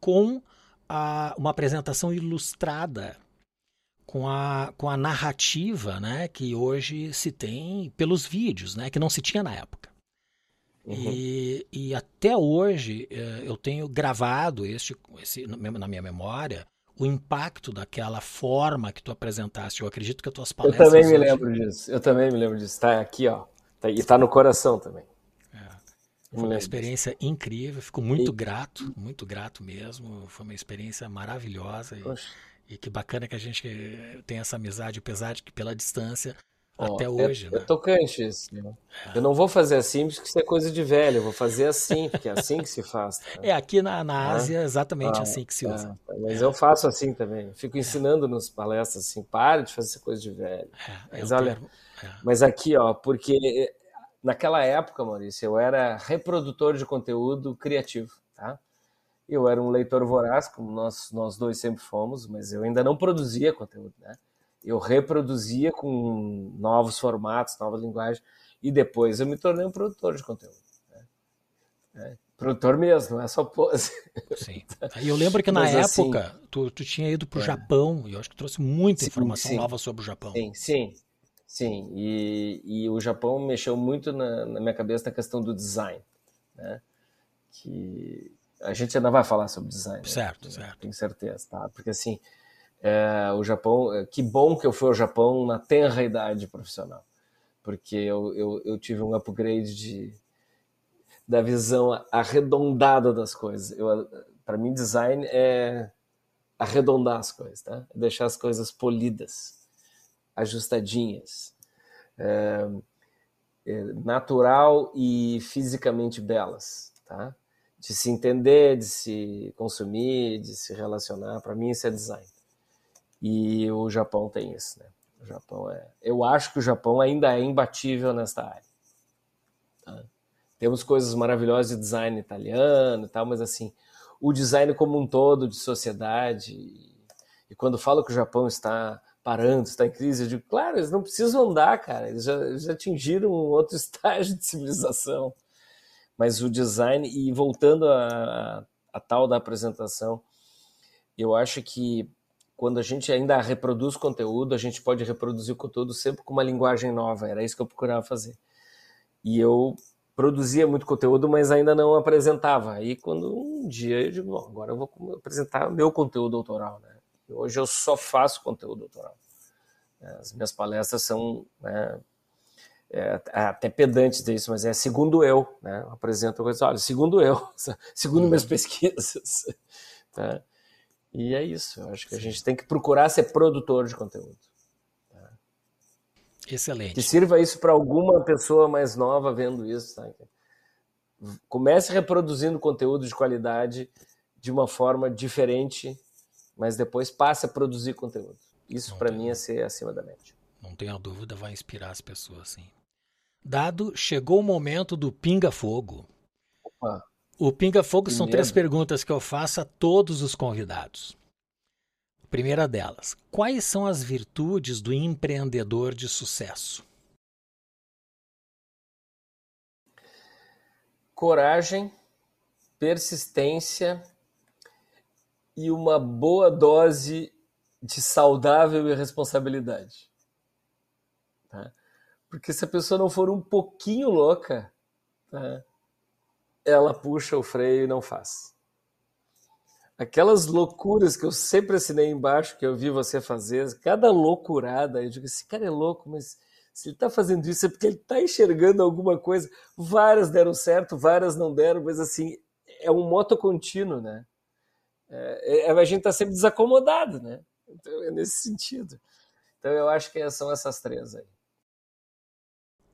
com a, uma apresentação ilustrada com a, com a narrativa né, que hoje se tem pelos vídeos, né, que não se tinha na época. Uhum. E, e até hoje eh, eu tenho gravado este, esse, na minha memória o impacto daquela forma que tu apresentaste. Eu acredito que as tuas palestras. Eu também me hoje... lembro disso. Eu também me lembro disso. Está aqui, ó. Tá, e está no coração também. É. Foi uma experiência incrível. Fico muito e... grato, muito grato mesmo. Foi uma experiência maravilhosa. E, e, que bacana que a gente tem essa amizade, apesar de que pela distância até é, hoje. É, né? é tocante isso. Né? É. Eu não vou fazer assim porque isso é coisa de velho, eu vou fazer assim, porque é assim que se faz. Tá? É, aqui na, na Ásia é exatamente ah, assim que se usa. É, mas eu faço assim também. Fico ensinando nos palestras assim, pare de fazer coisa de velho. mas, olha, mas aqui, ó, porque naquela época, Maurício, eu era reprodutor de conteúdo criativo, tá? Eu era um leitor voraz, como nós, nós dois sempre fomos, mas eu ainda não produzia conteúdo, né? Eu reproduzia com novos formatos, novas linguagens, e depois eu me tornei um produtor de conteúdo. Né? É, produtor mesmo, não é só pose. Sim. E eu lembro que *laughs* na Mas, assim, época assim, tu, tu tinha ido para o é. Japão, e eu acho que trouxe muita sim, informação sim. nova sobre o Japão. Sim, sim. Sim, e, e o Japão mexeu muito na, na minha cabeça na questão do design, né? Que a gente ainda vai falar sobre design. Certo, né? certo. Tenho certeza, tá? Porque assim, é, o Japão, é, que bom que eu fui ao Japão na tenra idade profissional. porque eu, eu, eu tive um upgrade de, da visão arredondada das coisas. Para mim, design é arredondar as coisas, tá? É deixar as coisas polidas, ajustadinhas, é, é, natural e fisicamente belas, tá? De se entender, de se consumir, de se relacionar. Para mim, isso é design. E o Japão tem isso, né? O Japão é. Eu acho que o Japão ainda é imbatível nesta área. Tá? Temos coisas maravilhosas de design italiano e tal, mas assim, o design como um todo de sociedade. E quando falo que o Japão está parando, está em crise, eu digo, claro, eles não precisam andar, cara, eles já, já atingiram um outro *laughs* estágio de civilização. Mas o design, e voltando a, a, a tal da apresentação, eu acho que quando a gente ainda reproduz conteúdo, a gente pode reproduzir o conteúdo sempre com uma linguagem nova. Era isso que eu procurava fazer. E eu produzia muito conteúdo, mas ainda não apresentava. Aí quando um dia eu digo, bom, agora eu vou apresentar meu conteúdo autoral, né? Hoje eu só faço conteúdo autoral. As minhas palestras são né, é, até pedantes disso, mas é segundo eu, né? Eu apresento coisas, olha, segundo eu, *laughs* segundo minhas uhum. pesquisas. Tá? *laughs* E é isso, eu acho que a gente tem que procurar ser produtor de conteúdo. Tá? Excelente. Que sirva isso para alguma pessoa mais nova vendo isso. Tá? Comece reproduzindo conteúdo de qualidade de uma forma diferente, mas depois passe a produzir conteúdo. Isso para mim é ser acima da média. Não tenha dúvida, vai inspirar as pessoas, sim. Dado, chegou o momento do pinga-fogo. Opa. O Pinga Fogo são três perguntas que eu faço a todos os convidados. primeira delas: quais são as virtudes do empreendedor de sucesso? Coragem, persistência e uma boa dose de saudável irresponsabilidade. Tá? Porque se a pessoa não for um pouquinho louca, tá? Ela puxa o freio e não faz. Aquelas loucuras que eu sempre assinei embaixo, que eu vi você fazer, cada loucurada, eu digo, esse cara é louco, mas se ele está fazendo isso é porque ele está enxergando alguma coisa. Várias deram certo, várias não deram, mas assim, é um moto contínuo, né? É, é, a gente está sempre desacomodado, né? Então, é nesse sentido. Então eu acho que são essas três aí.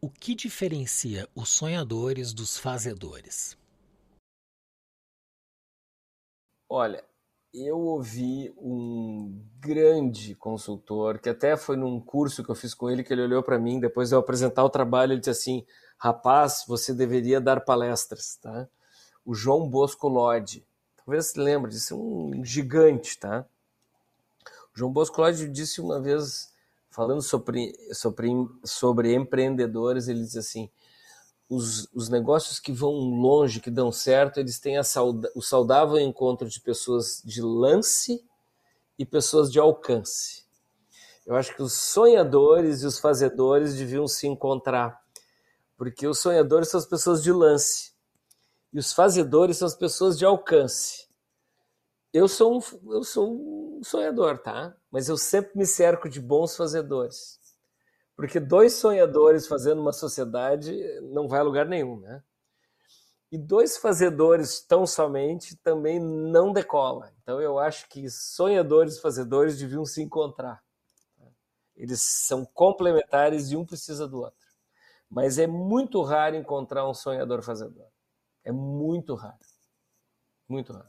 O que diferencia os sonhadores dos fazedores? Olha, eu ouvi um grande consultor que até foi num curso que eu fiz com ele que ele olhou para mim depois de eu apresentar o trabalho ele disse assim rapaz você deveria dar palestras tá? O João Bosco Lodi. Talvez se lembre disse um gigante tá? O João Bosco Lodi disse uma vez falando sobre, sobre, sobre empreendedores, ele diz assim: os, os negócios que vão longe, que dão certo, eles têm o saudável encontro de pessoas de lance e pessoas de alcance. Eu acho que os sonhadores e os fazedores deviam se encontrar, porque os sonhadores são as pessoas de lance e os fazedores são as pessoas de alcance. Eu sou um, eu sou um sonhador, tá? Mas eu sempre me cerco de bons fazedores. Porque dois sonhadores fazendo uma sociedade não vai a lugar nenhum, né? E dois fazedores tão somente também não decola. Então eu acho que sonhadores e fazedores deviam se encontrar. Eles são complementares e um precisa do outro. Mas é muito raro encontrar um sonhador fazedor. É muito raro. Muito raro.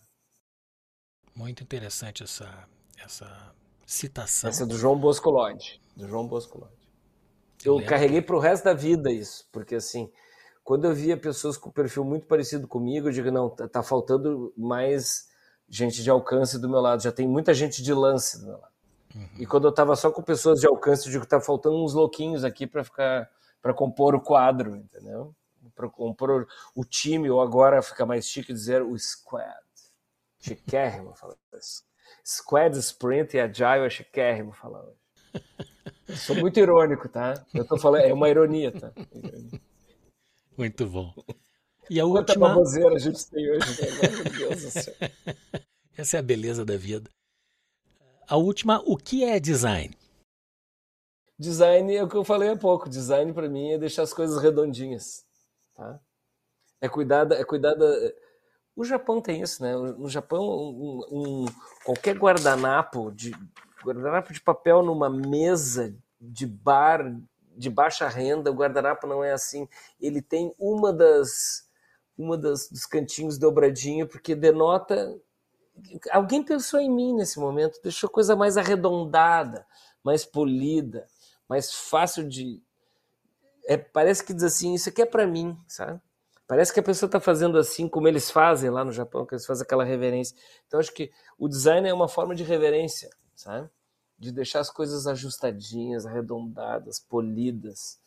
Muito interessante essa, essa citação. Essa é do João Bosco Lodge. Do João Bosco Lodge. Eu, eu carreguei para o resto da vida isso, porque assim, quando eu via pessoas com perfil muito parecido comigo, eu digo, não, tá, tá faltando mais gente de alcance do meu lado, já tem muita gente de lance do meu lado. Uhum. E quando eu estava só com pessoas de alcance, eu digo, tá faltando uns louquinhos aqui para ficar para compor o quadro, entendeu? Para compor o time, ou agora fica mais chique dizer o squad. Chiquérrimo falar isso. Squad, Sprint e Agile é chiquérrimo falar hoje. *laughs* Eu sou muito irônico, tá? Eu tô falando, é uma ironia, tá? Muito bom. E a Quanta última. baboseira a gente tem hoje, né? Meu Deus do céu. Essa é a beleza da vida. A última, o que é design? Design é o que eu falei há pouco. Design para mim é deixar as coisas redondinhas, tá? É cuidar, é cuidar da... O Japão tem isso, né? No Japão, um, um, qualquer guardanapo de guardanapo de papel numa mesa de bar de baixa renda, o guardanapo não é assim. Ele tem uma das uma das dos cantinhos dobradinho porque denota alguém pensou em mim nesse momento, deixou coisa mais arredondada, mais polida, mais fácil de é, parece que diz assim, isso aqui é para mim, sabe? Parece que a pessoa está fazendo assim como eles fazem lá no Japão, que eles fazem aquela reverência. Então acho que o design é uma forma de reverência, sabe? De deixar as coisas ajustadinhas, arredondadas, polidas,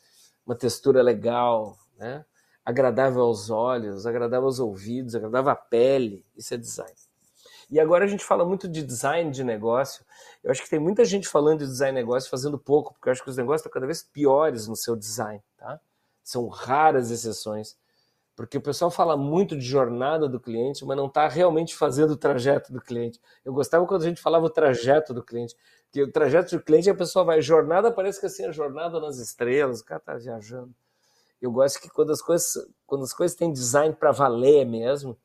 uma textura legal, né? Agradável aos olhos, agradável aos ouvidos, agradável à pele. Isso é design. E agora a gente fala muito de design de negócio. Eu acho que tem muita gente falando de design de negócio fazendo pouco, porque eu acho que os negócios estão cada vez piores no seu design, tá? São raras exceções porque o pessoal fala muito de jornada do cliente, mas não está realmente fazendo o trajeto do cliente. Eu gostava quando a gente falava o trajeto do cliente, que o trajeto do cliente a pessoa vai, jornada parece que assim, a jornada nas estrelas, o cara está viajando. Eu gosto que quando as coisas, quando as coisas têm design para valer mesmo,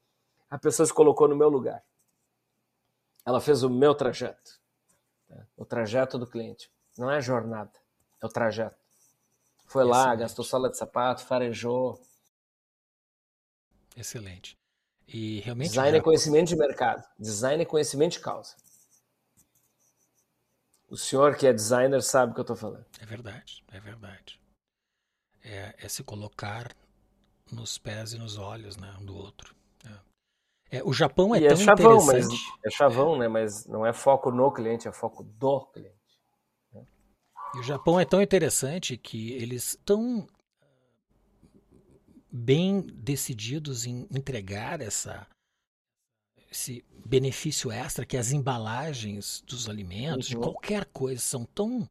a pessoa se colocou no meu lugar. Ela fez o meu trajeto. Né? O trajeto do cliente. Não é jornada, é o trajeto. Foi lá, gastou sola de sapato, farejou, Excelente. E realmente. Design já... é conhecimento de mercado. Design é conhecimento de causa. O senhor que é designer sabe o que eu estou falando. É verdade, é verdade. É, é, se colocar nos pés e nos olhos né, um do outro. É. é o Japão é e é tão é chavão, interessante. Mas, é chavão, né? Mas não é foco no cliente, é foco do cliente. Né? E o Japão é tão interessante que eles estão bem decididos em entregar essa esse benefício extra que as embalagens dos alimentos, uhum. de qualquer coisa, são tão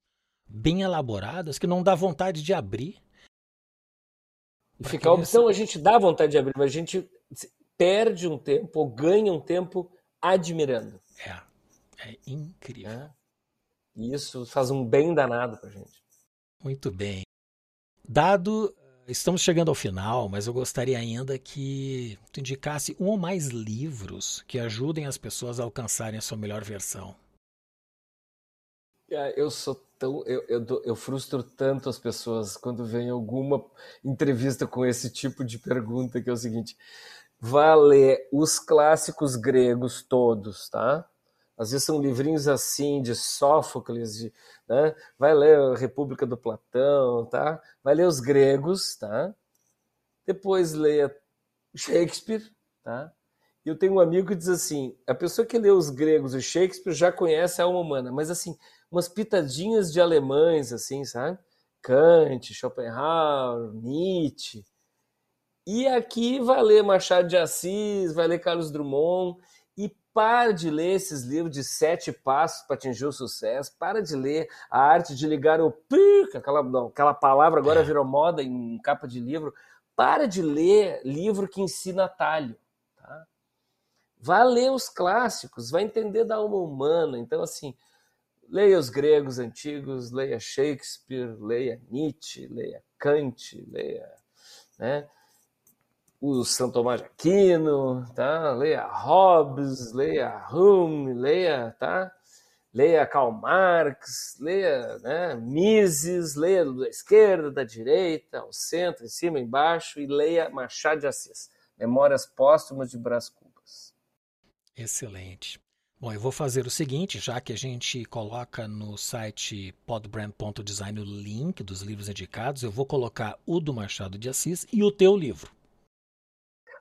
bem elaboradas que não dá vontade de abrir. E ficar a opção, a gente dá vontade de abrir, mas a gente perde um tempo ou ganha um tempo admirando. É, é incrível. É. E isso faz um bem danado pra gente. Muito bem. Dado Estamos chegando ao final, mas eu gostaria ainda que tu indicasse um ou mais livros que ajudem as pessoas a alcançarem a sua melhor versão. É, eu sou tão. Eu, eu, eu frustro tanto as pessoas quando vem alguma entrevista com esse tipo de pergunta, que é o seguinte: vá ler os clássicos gregos todos, tá? Às vezes são livrinhos assim de Sófocles, de, né? vai ler República do Platão, tá? vai ler os gregos, tá? depois leia Shakespeare. Tá? E eu tenho um amigo que diz assim: a pessoa que lê os gregos e Shakespeare já conhece a alma humana, mas assim, umas pitadinhas de alemães, assim, sabe? Kant, Schopenhauer, Nietzsche. E aqui vai ler Machado de Assis, vai ler Carlos Drummond para de ler esses livros de sete passos para atingir o sucesso. Para de ler a arte de ligar o pic, aquela, não, aquela palavra agora é. virou moda em capa de livro. Para de ler livro que ensina atalho. Tá? Vá ler os clássicos, vai entender da alma humana. Então, assim, leia os gregos antigos, leia Shakespeare, leia Nietzsche, leia Kant, leia. Né? O São Tomás de Aquino, tá? Leia Hobbes, leia Hume, leia, tá? Leia Karl Marx, leia né, Mises, leia da esquerda, da direita, ao centro, em cima, embaixo, e leia Machado de Assis, Memórias Póstumas de Brás Cubas. Excelente. Bom, eu vou fazer o seguinte, já que a gente coloca no site podbrand.design o link dos livros indicados, eu vou colocar o do Machado de Assis e o teu livro.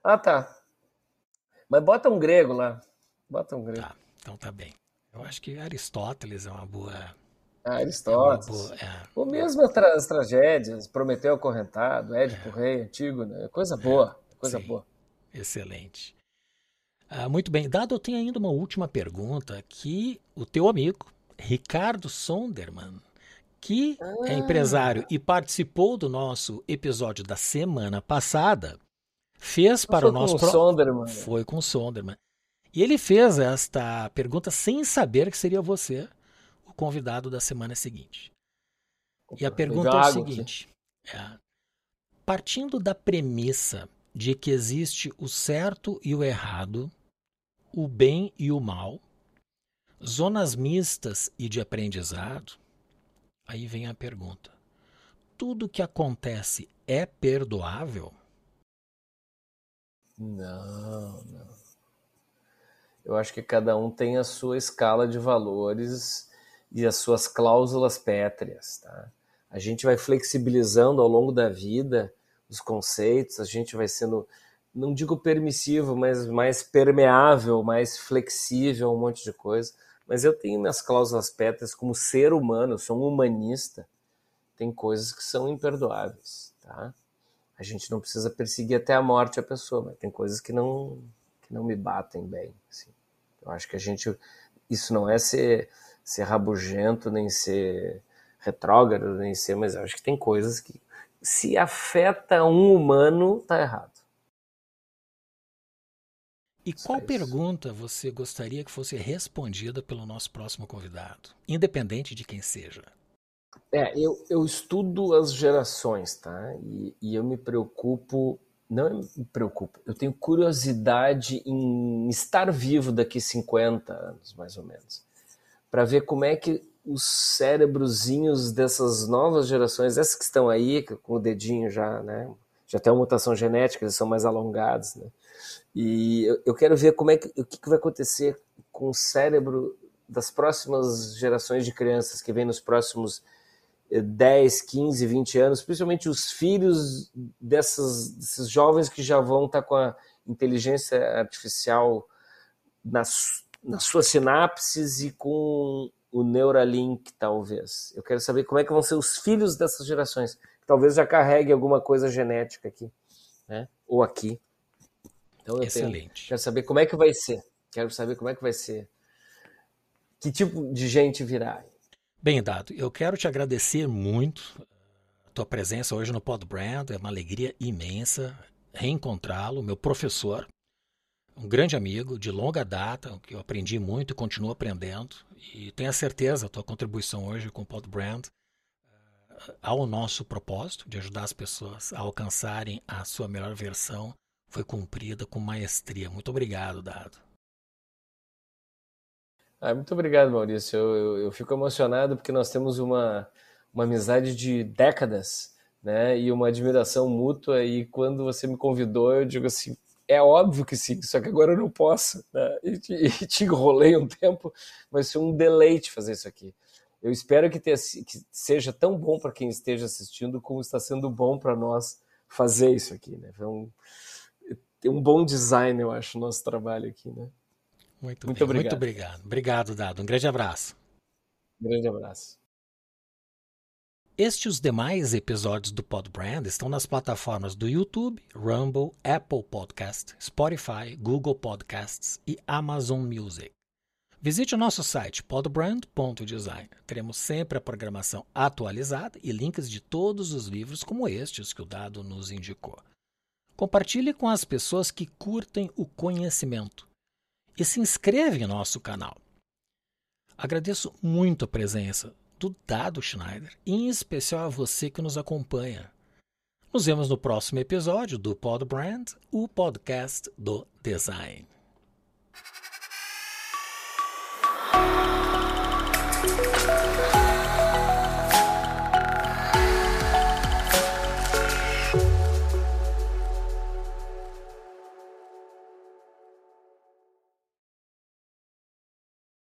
Ah, tá. Mas bota um grego lá. Bota um grego. Tá, então tá bem. Eu acho que Aristóteles é uma boa. Ah, Aristóteles. É boa, é. Ou mesmo tra as tragédias, Prometeu acorrentado, Édipo é. Rei, antigo, né? Coisa boa. Coisa Sim. boa. Excelente. Ah, muito bem. Dado, eu tenho ainda uma última pergunta que o teu amigo, Ricardo Sonderman, que é ah. é empresário e participou do nosso episódio da semana passada, fez para o nosso com o Sonderman. Foi com o Sonderman. E ele fez esta pergunta sem saber que seria você o convidado da semana seguinte. E a pergunta é a seguinte: é, partindo da premissa de que existe o certo e o errado, o bem e o mal, zonas mistas e de aprendizado, aí vem a pergunta: tudo que acontece é perdoável? Não, não. Eu acho que cada um tem a sua escala de valores e as suas cláusulas pétreas, tá? A gente vai flexibilizando ao longo da vida os conceitos, a gente vai sendo, não digo permissivo, mas mais permeável, mais flexível, um monte de coisa. Mas eu tenho minhas cláusulas pétreas como ser humano, sou um humanista. Tem coisas que são imperdoáveis, tá? A gente não precisa perseguir até a morte a pessoa, mas tem coisas que não que não me batem bem. Assim. Eu acho que a gente isso não é ser ser rabugento nem ser retrógrado nem ser, mas eu acho que tem coisas que se afeta um humano tá errado. E qual pergunta você gostaria que fosse respondida pelo nosso próximo convidado, independente de quem seja? É, eu, eu estudo as gerações, tá? E, e eu me preocupo, não me preocupo, eu tenho curiosidade em estar vivo daqui 50 anos, mais ou menos, para ver como é que os cérebrozinhos dessas novas gerações, essas que estão aí, com o dedinho já, né? Já tem uma mutação genética, eles são mais alongados, né? E eu, eu quero ver como é que, o que, que vai acontecer com o cérebro das próximas gerações de crianças que vêm nos próximos 10, 15, 20 anos, principalmente os filhos dessas, desses jovens que já vão estar com a inteligência artificial nas, nas suas sinapses e com o Neuralink, talvez. Eu quero saber como é que vão ser os filhos dessas gerações, que talvez já carregue alguma coisa genética aqui, né? ou aqui. Então eu Excelente. Tenho, quero saber como é que vai ser. Quero saber como é que vai ser. Que tipo de gente virá. Bem, Dado, eu quero te agradecer muito a tua presença hoje no Pod Brand. É uma alegria imensa reencontrá-lo, meu professor, um grande amigo de longa data, que eu aprendi muito e continuo aprendendo. E tenho a certeza, a tua contribuição hoje com o Pod Brand eh, ao nosso propósito de ajudar as pessoas a alcançarem a sua melhor versão foi cumprida com maestria. Muito obrigado, Dado. Ah, muito obrigado, Maurício. Eu, eu, eu, fico emocionado porque nós temos uma, uma amizade de décadas, né? E uma admiração mútua. E quando você me convidou, eu digo assim: é óbvio que sim, só que agora eu não posso. Né? E, *laughs* e te enrolei um tempo, vai ser um deleite fazer isso aqui. Eu espero que, tenha, que seja tão bom para quem esteja assistindo como está sendo bom para nós fazer isso aqui. Né? Foi um, tem um bom design, eu acho, o nosso trabalho aqui. Né? Muito, muito obrigado. Muito obrigado. Obrigado, Dado. Um grande abraço. Um grande abraço. Este e os demais episódios do Podbrand estão nas plataformas do YouTube, Rumble, Apple Podcast, Spotify, Google Podcasts e Amazon Music. Visite o nosso site podbrand.design. Teremos sempre a programação atualizada e links de todos os livros como estes que o Dado nos indicou. Compartilhe com as pessoas que curtem o conhecimento e se inscreva em nosso canal. Agradeço muito a presença do Dado Schneider, em especial a você que nos acompanha. Nos vemos no próximo episódio do Pod Brand, o podcast do design.